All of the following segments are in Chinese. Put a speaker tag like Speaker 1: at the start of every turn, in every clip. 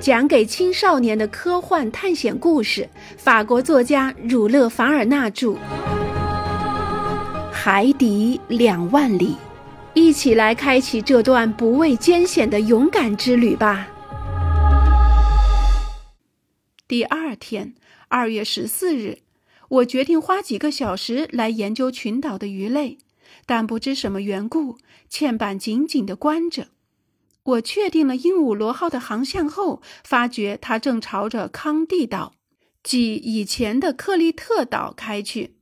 Speaker 1: 讲给青少年的科幻探险故事，法国作家儒勒·凡尔纳著，《海底两万里》，一起来开启这段不畏艰险的勇敢之旅吧。第二天，二月十四日，我决定花几个小时来研究群岛的鱼类，但不知什么缘故，嵌板紧紧地关着。我确定了鹦鹉螺号的航向后，发觉它正朝着康蒂岛，即以前的克利特岛开去。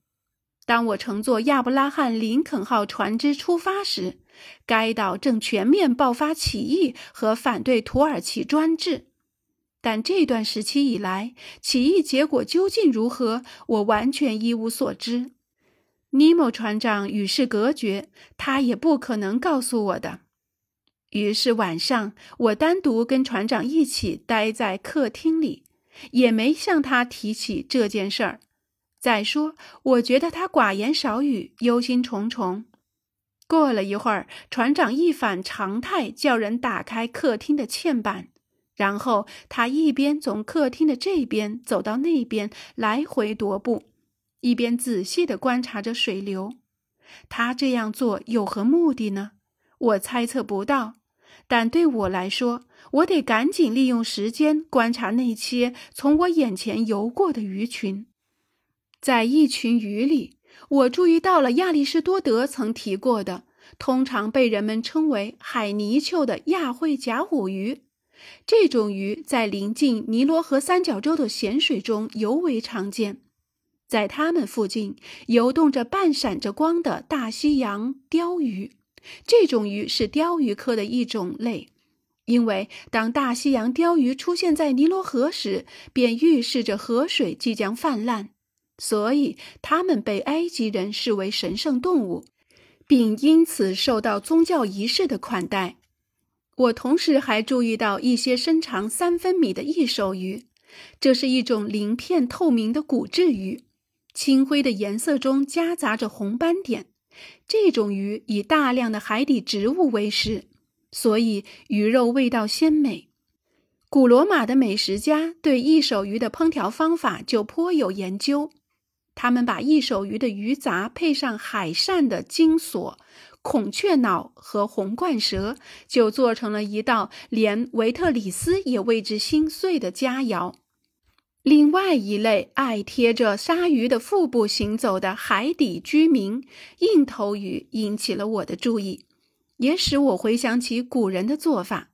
Speaker 1: 当我乘坐亚伯拉罕·林肯号船只出发时，该岛正全面爆发起义和反对土耳其专制。但这段时期以来，起义结果究竟如何，我完全一无所知。尼莫船长与世隔绝，他也不可能告诉我的。于是晚上，我单独跟船长一起待在客厅里，也没向他提起这件事儿。再说，我觉得他寡言少语，忧心忡忡。过了一会儿，船长一反常态，叫人打开客厅的嵌板，然后他一边从客厅的这边走到那边，来回踱步，一边仔细地观察着水流。他这样做有何目的呢？我猜测不到，但对我来说，我得赶紧利用时间观察那些从我眼前游过的鱼群。在一群鱼里，我注意到了亚里士多德曾提过的，通常被人们称为海泥鳅的亚会甲虎鱼。这种鱼在临近尼罗河三角洲的咸水中尤为常见。在它们附近游动着半闪着光的大西洋鲷鱼。这种鱼是鲷鱼科的一种类，因为当大西洋鲷鱼出现在尼罗河时，便预示着河水即将泛滥，所以它们被埃及人视为神圣动物，并因此受到宗教仪式的款待。我同时还注意到一些身长三分米的异手鱼，这是一种鳞片透明的骨质鱼，青灰的颜色中夹杂着红斑点。这种鱼以大量的海底植物为食，所以鱼肉味道鲜美。古罗马的美食家对异手鱼的烹调方法就颇有研究。他们把异手鱼的鱼杂配上海扇的金锁、孔雀脑和红冠蛇，就做成了一道连维特里斯也为之心碎的佳肴。另外一类爱贴着鲨鱼的腹部行走的海底居民——硬头鱼，引起了我的注意，也使我回想起古人的做法。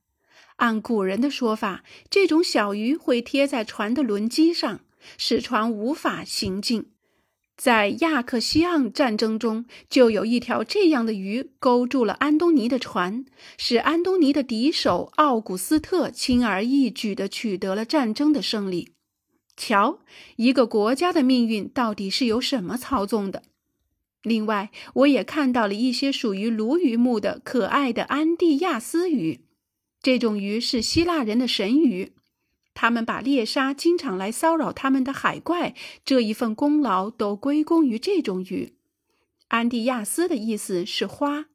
Speaker 1: 按古人的说法，这种小鱼会贴在船的轮机上，使船无法行进。在亚克西昂战争中，就有一条这样的鱼勾住了安东尼的船，使安东尼的敌手奥古斯特轻而易举地取得了战争的胜利。瞧，一个国家的命运到底是由什么操纵的？另外，我也看到了一些属于鲈鱼目的可爱的安蒂亚斯鱼。这种鱼是希腊人的神鱼，他们把猎杀经常来骚扰他们的海怪这一份功劳都归功于这种鱼。安蒂亚斯的意思是花。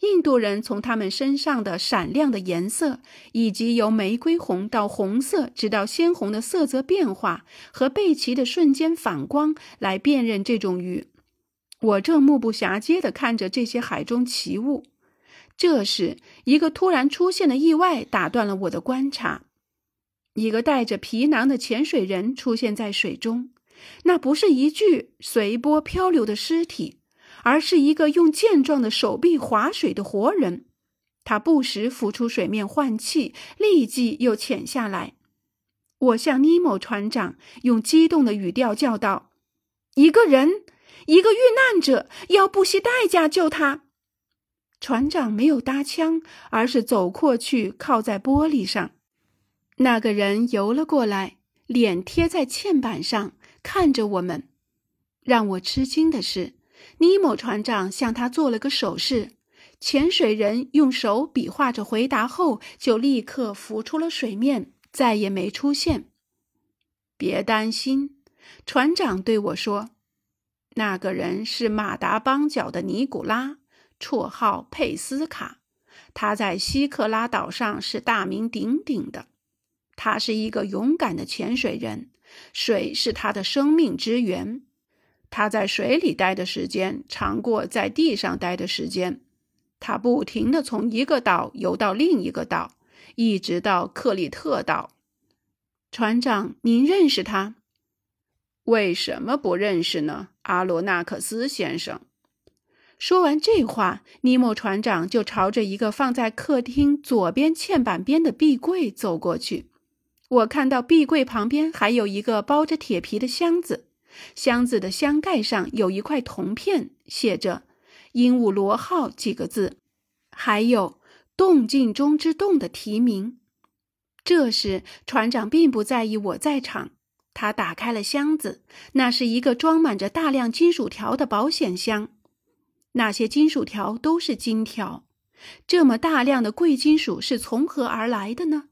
Speaker 1: 印度人从他们身上的闪亮的颜色，以及由玫瑰红到红色直到鲜红的色泽变化和背鳍的瞬间反光来辨认这种鱼。我正目不暇接地看着这些海中奇物，这时一个突然出现的意外打断了我的观察。一个带着皮囊的潜水人出现在水中，那不是一具随波漂流的尸体。而是一个用健壮的手臂划水的活人，他不时浮出水面换气，立即又潜下来。我向尼莫船长用激动的语调叫道：“一个人，一个遇难者，要不惜代价救他。”船长没有搭腔，而是走过去，靠在玻璃上。那个人游了过来，脸贴在嵌板上，看着我们。让我吃惊的是。尼莫船长向他做了个手势，潜水人用手比划着回答后，就立刻浮出了水面，再也没出现。别担心，船长对我说：“那个人是马达邦角的尼古拉，绰号佩斯卡，他在西克拉岛上是大名鼎鼎的。他是一个勇敢的潜水人，水是他的生命之源。他在水里待的时间长过在地上待的时间。他不停地从一个岛游到另一个岛，一直到克里特岛。船长，您认识他？
Speaker 2: 为什么不认识呢，阿罗纳克斯先生？
Speaker 1: 说完这话，尼莫船长就朝着一个放在客厅左边嵌板边的壁柜走过去。我看到壁柜旁边还有一个包着铁皮的箱子，箱子的箱盖上有一块铜片，写着。鹦鹉螺号几个字，还有“动静中之动”的题名。这时，船长并不在意我在场，他打开了箱子，那是一个装满着大量金属条的保险箱。那些金属条都是金条。这么大量的贵金属是从何而来的呢？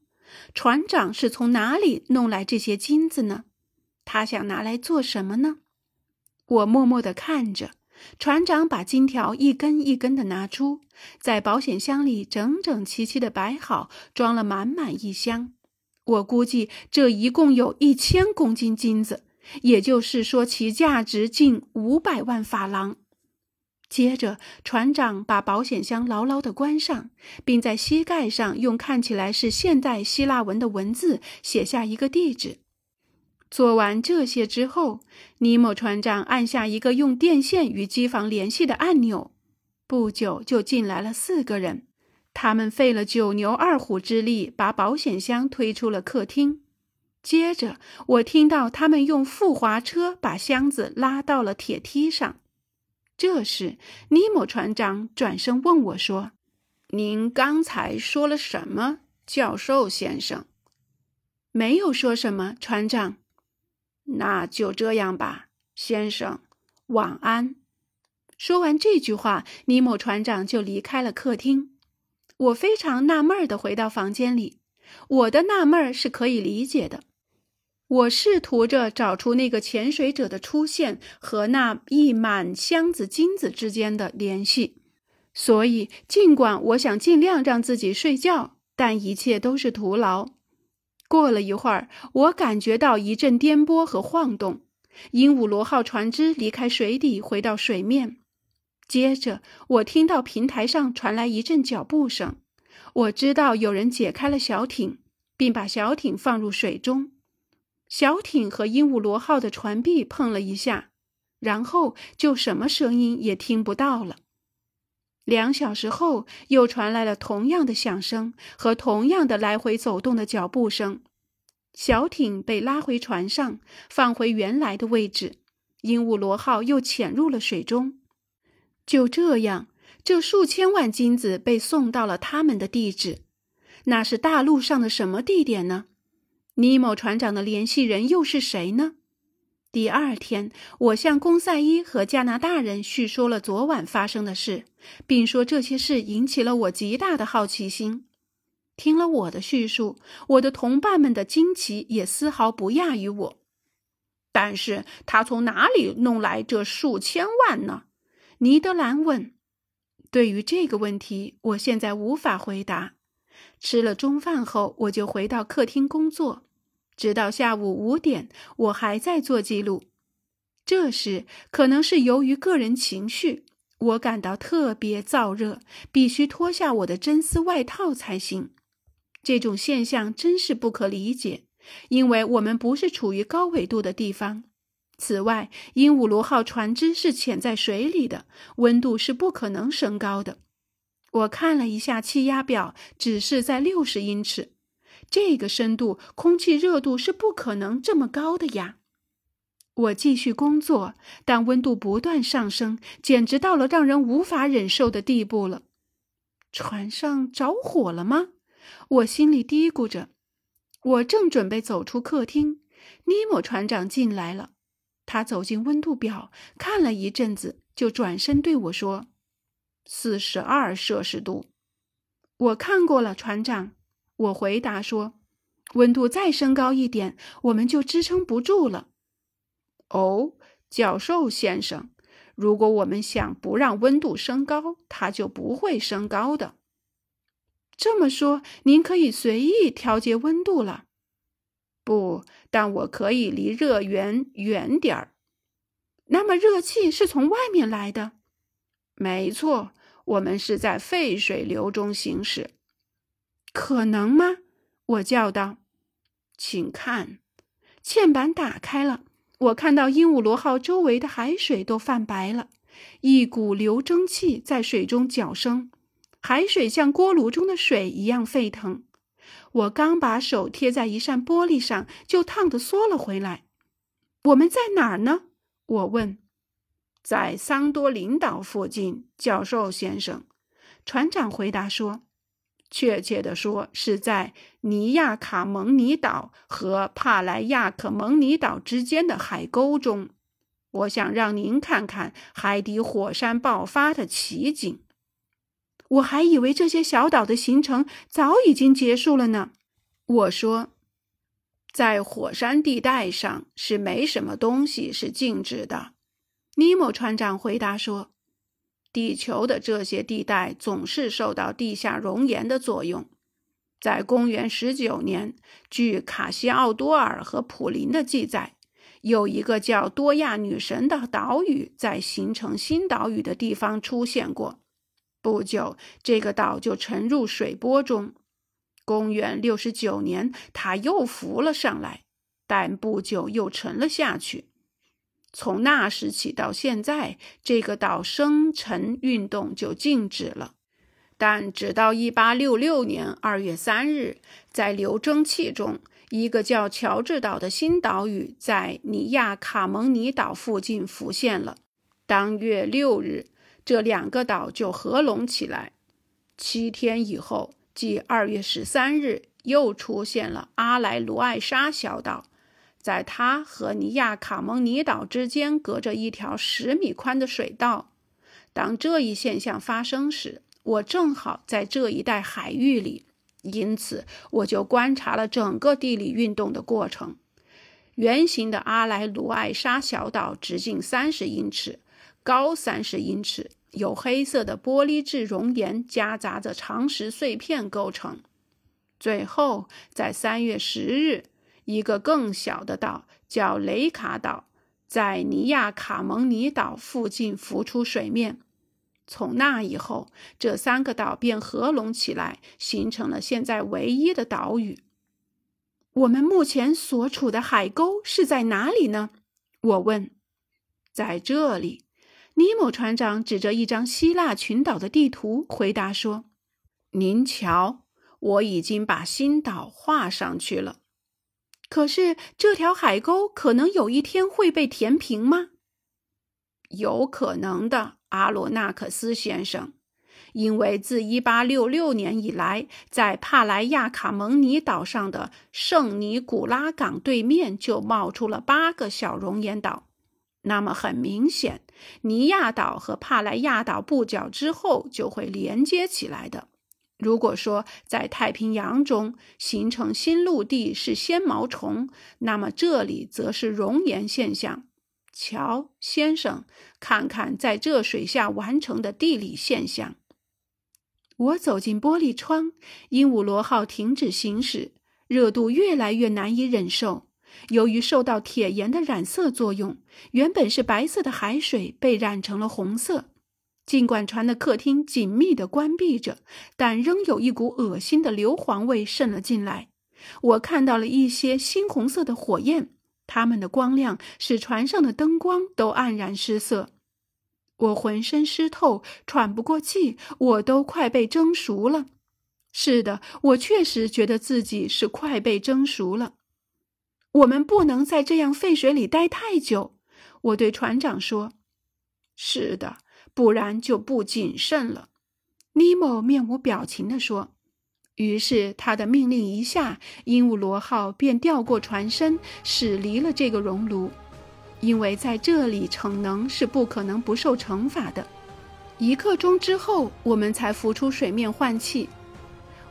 Speaker 1: 船长是从哪里弄来这些金子呢？他想拿来做什么呢？我默默地看着。船长把金条一根一根的拿出，在保险箱里整整齐齐的摆好，装了满满一箱。我估计这一共有一千公斤金子，也就是说，其价值近五百万法郎。接着，船长把保险箱牢牢地关上，并在膝盖上用看起来是现代希腊文的文字写下一个地址。做完这些之后，尼莫船长按下一个用电线与机房联系的按钮，不久就进来了四个人。他们费了九牛二虎之力把保险箱推出了客厅。接着，我听到他们用复滑车把箱子拉到了铁梯上。这时，尼莫船长转身问我说：“
Speaker 2: 您刚才说了什么，教授先生？”“
Speaker 1: 没有说什么，船长。”
Speaker 2: 那就这样吧，先生，晚安。
Speaker 1: 说完这句话，尼莫船长就离开了客厅。我非常纳闷的回到房间里。我的纳闷是可以理解的。我试图着找出那个潜水者的出现和那一满箱子金子之间的联系。所以，尽管我想尽量让自己睡觉，但一切都是徒劳。过了一会儿，我感觉到一阵颠簸和晃动，鹦鹉螺号船只离开水底，回到水面。接着，我听到平台上传来一阵脚步声，我知道有人解开了小艇，并把小艇放入水中。小艇和鹦鹉螺号的船壁碰了一下，然后就什么声音也听不到了。两小时后，又传来了同样的响声和同样的来回走动的脚步声。小艇被拉回船上，放回原来的位置。鹦鹉螺号又潜入了水中。就这样，这数千万金子被送到了他们的地址。那是大陆上的什么地点呢？尼莫船长的联系人又是谁呢？第二天，我向公赛伊和加拿大人叙说了昨晚发生的事，并说这些事引起了我极大的好奇心。听了我的叙述，我的同伴们的惊奇也丝毫不亚于我。
Speaker 2: 但是他从哪里弄来这数千万呢？
Speaker 1: 尼德兰问。对于这个问题，我现在无法回答。吃了中饭后，我就回到客厅工作。直到下午五点，我还在做记录。这时，可能是由于个人情绪，我感到特别燥热，必须脱下我的真丝外套才行。这种现象真是不可理解，因为我们不是处于高纬度的地方。此外，鹦鹉螺号船只是潜在水里的，温度是不可能升高的。我看了一下气压表，只是在六十英尺。这个深度，空气热度是不可能这么高的呀！我继续工作，但温度不断上升，简直到了让人无法忍受的地步了。船上着火了吗？我心里嘀咕着。我正准备走出客厅，尼莫船长进来了。他走进温度表，看了一阵子，就转身对我说：“
Speaker 2: 四十二摄氏度。”
Speaker 1: 我看过了，船长。我回答说：“温度再升高一点，我们就支撑不住了。”
Speaker 2: 哦，教授先生，如果我们想不让温度升高，它就不会升高的。
Speaker 1: 这么说，您可以随意调节温度了。
Speaker 2: 不，但我可以离热源远点儿。
Speaker 1: 那么热气是从外面来的？
Speaker 2: 没错，我们是在废水流中行驶。
Speaker 1: 可能吗？我叫道。
Speaker 2: 请看，
Speaker 1: 嵌板打开了。我看到鹦鹉螺号周围的海水都泛白了，一股流蒸气在水中搅生，海水像锅炉中的水一样沸腾。我刚把手贴在一扇玻璃上，就烫得缩了回来。我们在哪儿呢？我问。
Speaker 2: 在桑多林岛附近，教授先生。
Speaker 1: 船长回答说：“
Speaker 2: 确切地说，是在尼亚卡蒙尼岛和帕莱亚克蒙尼岛之间的海沟中。我想让您看看海底火山爆发的奇景。”
Speaker 1: 我还以为这些小岛的行程早已经结束了呢。
Speaker 2: 我说，在火山地带上是没什么东西是静止的。
Speaker 1: 尼莫船长回答说：“
Speaker 2: 地球的这些地带总是受到地下熔岩的作用。在公元十九年，据卡西奥多尔和普林的记载，有一个叫多亚女神的岛屿在形成新岛屿的地方出现过。”不久，这个岛就沉入水波中。公元六十九年，它又浮了上来，但不久又沉了下去。从那时起到现在，这个岛生沉运动就静止了。但直到一八六六年二月三日，在流蒸气中，一个叫乔治岛的新岛屿在尼亚卡蒙尼岛附近浮现了。当月六日。这两个岛就合拢起来。七天以后，即二月十三日，又出现了阿莱卢艾莎小岛，在它和尼亚卡蒙尼岛之间隔着一条十米宽的水道。当这一现象发生时，我正好在这一带海域里，因此我就观察了整个地理运动的过程。圆形的阿莱卢艾沙小岛直径三十英尺，高三十英尺。由黑色的玻璃质熔岩夹杂着长石碎片构成。最后，在三月十日，一个更小的岛叫雷卡岛，在尼亚卡蒙尼岛附近浮出水面。从那以后，这三个岛便合拢起来，形成了现在唯一的岛屿。
Speaker 1: 我们目前所处的海沟是在哪里呢？我问。
Speaker 2: 在这里。
Speaker 1: 尼莫船长指着一张希腊群岛的地图回答说：“
Speaker 2: 您瞧，我已经把新岛画上去了。
Speaker 1: 可是这条海沟可能有一天会被填平吗？
Speaker 2: 有可能的，阿罗纳克斯先生。因为自1866年以来，在帕莱亚卡蒙尼岛上的圣尼古拉港对面就冒出了八个小熔岩岛。”那么很明显，尼亚岛和帕莱亚岛不久之后就会连接起来的。如果说在太平洋中形成新陆地是纤毛虫，那么这里则是熔岩现象。瞧，先生，看看在这水下完成的地理现象。
Speaker 1: 我走进玻璃窗，鹦鹉螺号停止行驶，热度越来越难以忍受。由于受到铁盐的染色作用，原本是白色的海水被染成了红色。尽管船的客厅紧密地关闭着，但仍有一股恶心的硫磺味渗了进来。我看到了一些猩红色的火焰，它们的光亮使船上的灯光都黯然失色。我浑身湿透，喘不过气，我都快被蒸熟了。是的，我确实觉得自己是快被蒸熟了。我们不能在这样废水里待太久，我对船长说：“
Speaker 2: 是的，不然就不谨慎了。”
Speaker 1: 尼莫面无表情地说。于是他的命令一下，鹦鹉螺号便调过船身，驶离了这个熔炉，因为在这里逞能是不可能不受惩罚的。一刻钟之后，我们才浮出水面换气。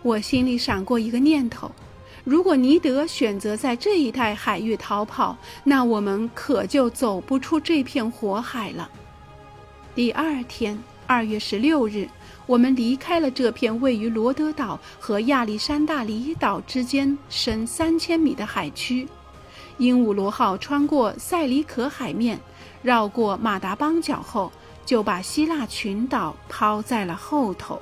Speaker 1: 我心里闪过一个念头。如果尼德选择在这一带海域逃跑，那我们可就走不出这片火海了。第二天，二月十六日，我们离开了这片位于罗德岛和亚历山大里岛之间深三千米的海区。鹦鹉螺号穿过塞里可海面，绕过马达邦角后，就把希腊群岛抛在了后头。